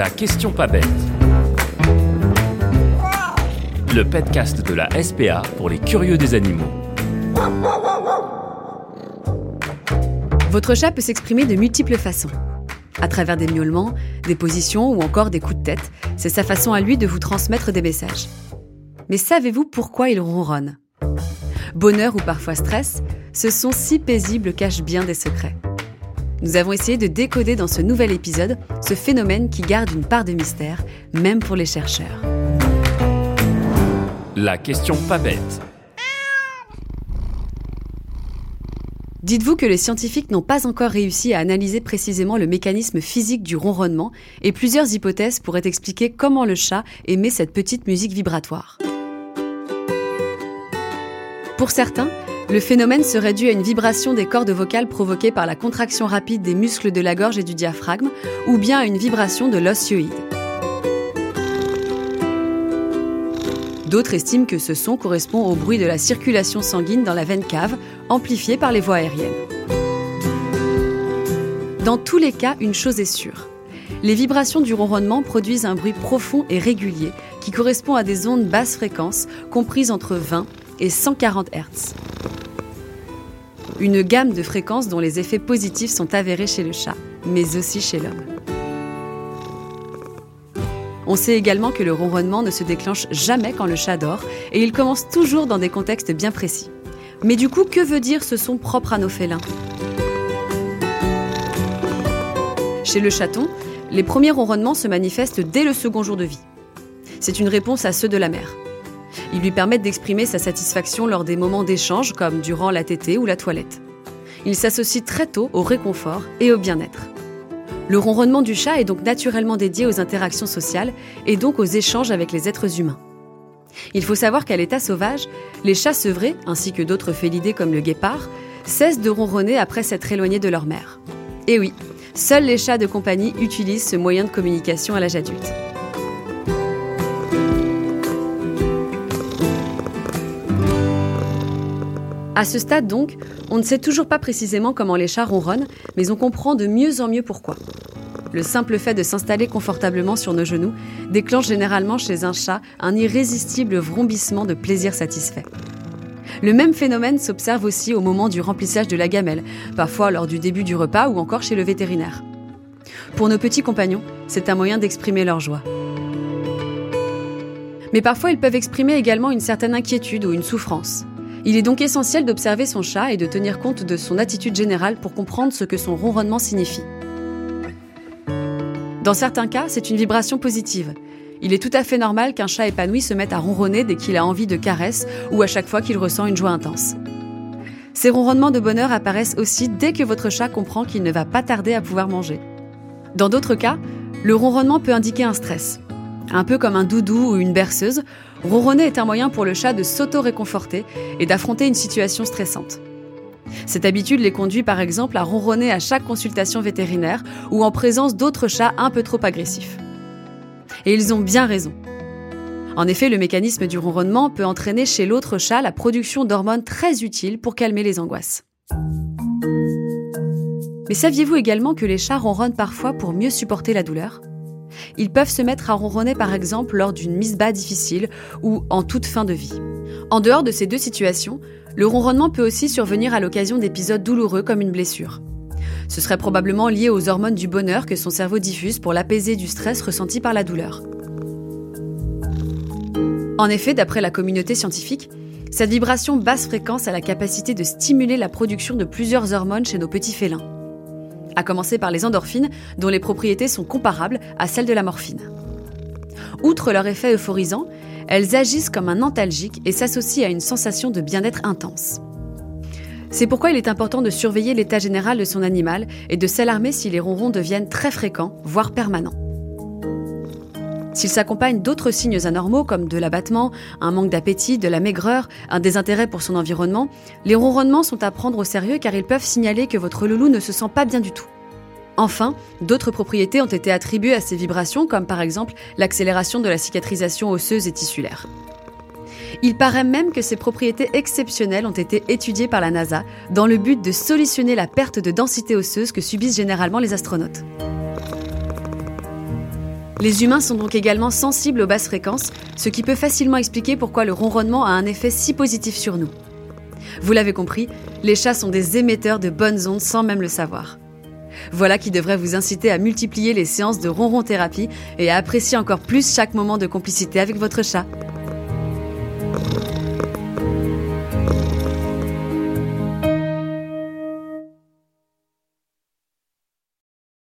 La question pas bête. Le podcast de la SPA pour les curieux des animaux. Votre chat peut s'exprimer de multiples façons. À travers des miaulements, des positions ou encore des coups de tête, c'est sa façon à lui de vous transmettre des messages. Mais savez-vous pourquoi il ronronne? Bonheur ou parfois stress, ce son si paisible cache bien des secrets. Nous avons essayé de décoder dans ce nouvel épisode ce phénomène qui garde une part de mystère, même pour les chercheurs. La question pas bête. Dites-vous que les scientifiques n'ont pas encore réussi à analyser précisément le mécanisme physique du ronronnement et plusieurs hypothèses pourraient expliquer comment le chat émet cette petite musique vibratoire. Pour certains, le phénomène serait dû à une vibration des cordes vocales provoquée par la contraction rapide des muscles de la gorge et du diaphragme, ou bien à une vibration de l'os hyoïde. D'autres estiment que ce son correspond au bruit de la circulation sanguine dans la veine cave, amplifié par les voies aériennes. Dans tous les cas, une chose est sûre. Les vibrations du ronronnement produisent un bruit profond et régulier qui correspond à des ondes basse fréquence comprises entre 20 et 140 Hz une gamme de fréquences dont les effets positifs sont avérés chez le chat, mais aussi chez l'homme. On sait également que le ronronnement ne se déclenche jamais quand le chat dort et il commence toujours dans des contextes bien précis. Mais du coup, que veut dire ce son propre à nos félins? Chez le chaton, les premiers ronronnements se manifestent dès le second jour de vie. C'est une réponse à ceux de la mère. Ils lui permettent d'exprimer sa satisfaction lors des moments d'échange comme durant la tétée ou la toilette. Il s'associe très tôt au réconfort et au bien-être. Le ronronnement du chat est donc naturellement dédié aux interactions sociales et donc aux échanges avec les êtres humains. Il faut savoir qu'à l'état sauvage, les chats sevrés, ainsi que d'autres félidés comme le guépard, cessent de ronronner après s'être éloignés de leur mère. Et oui, seuls les chats de compagnie utilisent ce moyen de communication à l'âge adulte. À ce stade donc, on ne sait toujours pas précisément comment les chats ronronnent, mais on comprend de mieux en mieux pourquoi. Le simple fait de s'installer confortablement sur nos genoux déclenche généralement chez un chat un irrésistible vrombissement de plaisir satisfait. Le même phénomène s'observe aussi au moment du remplissage de la gamelle, parfois lors du début du repas ou encore chez le vétérinaire. Pour nos petits compagnons, c'est un moyen d'exprimer leur joie. Mais parfois, ils peuvent exprimer également une certaine inquiétude ou une souffrance. Il est donc essentiel d'observer son chat et de tenir compte de son attitude générale pour comprendre ce que son ronronnement signifie. Dans certains cas, c'est une vibration positive. Il est tout à fait normal qu'un chat épanoui se mette à ronronner dès qu'il a envie de caresses ou à chaque fois qu'il ressent une joie intense. Ces ronronnements de bonheur apparaissent aussi dès que votre chat comprend qu'il ne va pas tarder à pouvoir manger. Dans d'autres cas, le ronronnement peut indiquer un stress. Un peu comme un doudou ou une berceuse, ronronner est un moyen pour le chat de s'auto-réconforter et d'affronter une situation stressante. Cette habitude les conduit par exemple à ronronner à chaque consultation vétérinaire ou en présence d'autres chats un peu trop agressifs. Et ils ont bien raison. En effet, le mécanisme du ronronnement peut entraîner chez l'autre chat la production d'hormones très utiles pour calmer les angoisses. Mais saviez-vous également que les chats ronronnent parfois pour mieux supporter la douleur? Ils peuvent se mettre à ronronner par exemple lors d'une mise bas difficile ou en toute fin de vie. En dehors de ces deux situations, le ronronnement peut aussi survenir à l'occasion d'épisodes douloureux comme une blessure. Ce serait probablement lié aux hormones du bonheur que son cerveau diffuse pour l'apaiser du stress ressenti par la douleur. En effet, d'après la communauté scientifique, cette vibration basse fréquence a la capacité de stimuler la production de plusieurs hormones chez nos petits félins à commencer par les endorphines, dont les propriétés sont comparables à celles de la morphine. Outre leur effet euphorisant, elles agissent comme un antalgique et s'associent à une sensation de bien-être intense. C'est pourquoi il est important de surveiller l'état général de son animal et de s'alarmer si les ronrons deviennent très fréquents, voire permanents. S'ils s'accompagnent d'autres signes anormaux comme de l'abattement, un manque d'appétit, de la maigreur, un désintérêt pour son environnement, les ronronnements sont à prendre au sérieux car ils peuvent signaler que votre loulou ne se sent pas bien du tout. Enfin, d'autres propriétés ont été attribuées à ces vibrations comme par exemple l'accélération de la cicatrisation osseuse et tissulaire. Il paraît même que ces propriétés exceptionnelles ont été étudiées par la NASA dans le but de solutionner la perte de densité osseuse que subissent généralement les astronautes. Les humains sont donc également sensibles aux basses fréquences, ce qui peut facilement expliquer pourquoi le ronronnement a un effet si positif sur nous. Vous l'avez compris, les chats sont des émetteurs de bonnes ondes sans même le savoir. Voilà qui devrait vous inciter à multiplier les séances de ronron thérapie et à apprécier encore plus chaque moment de complicité avec votre chat.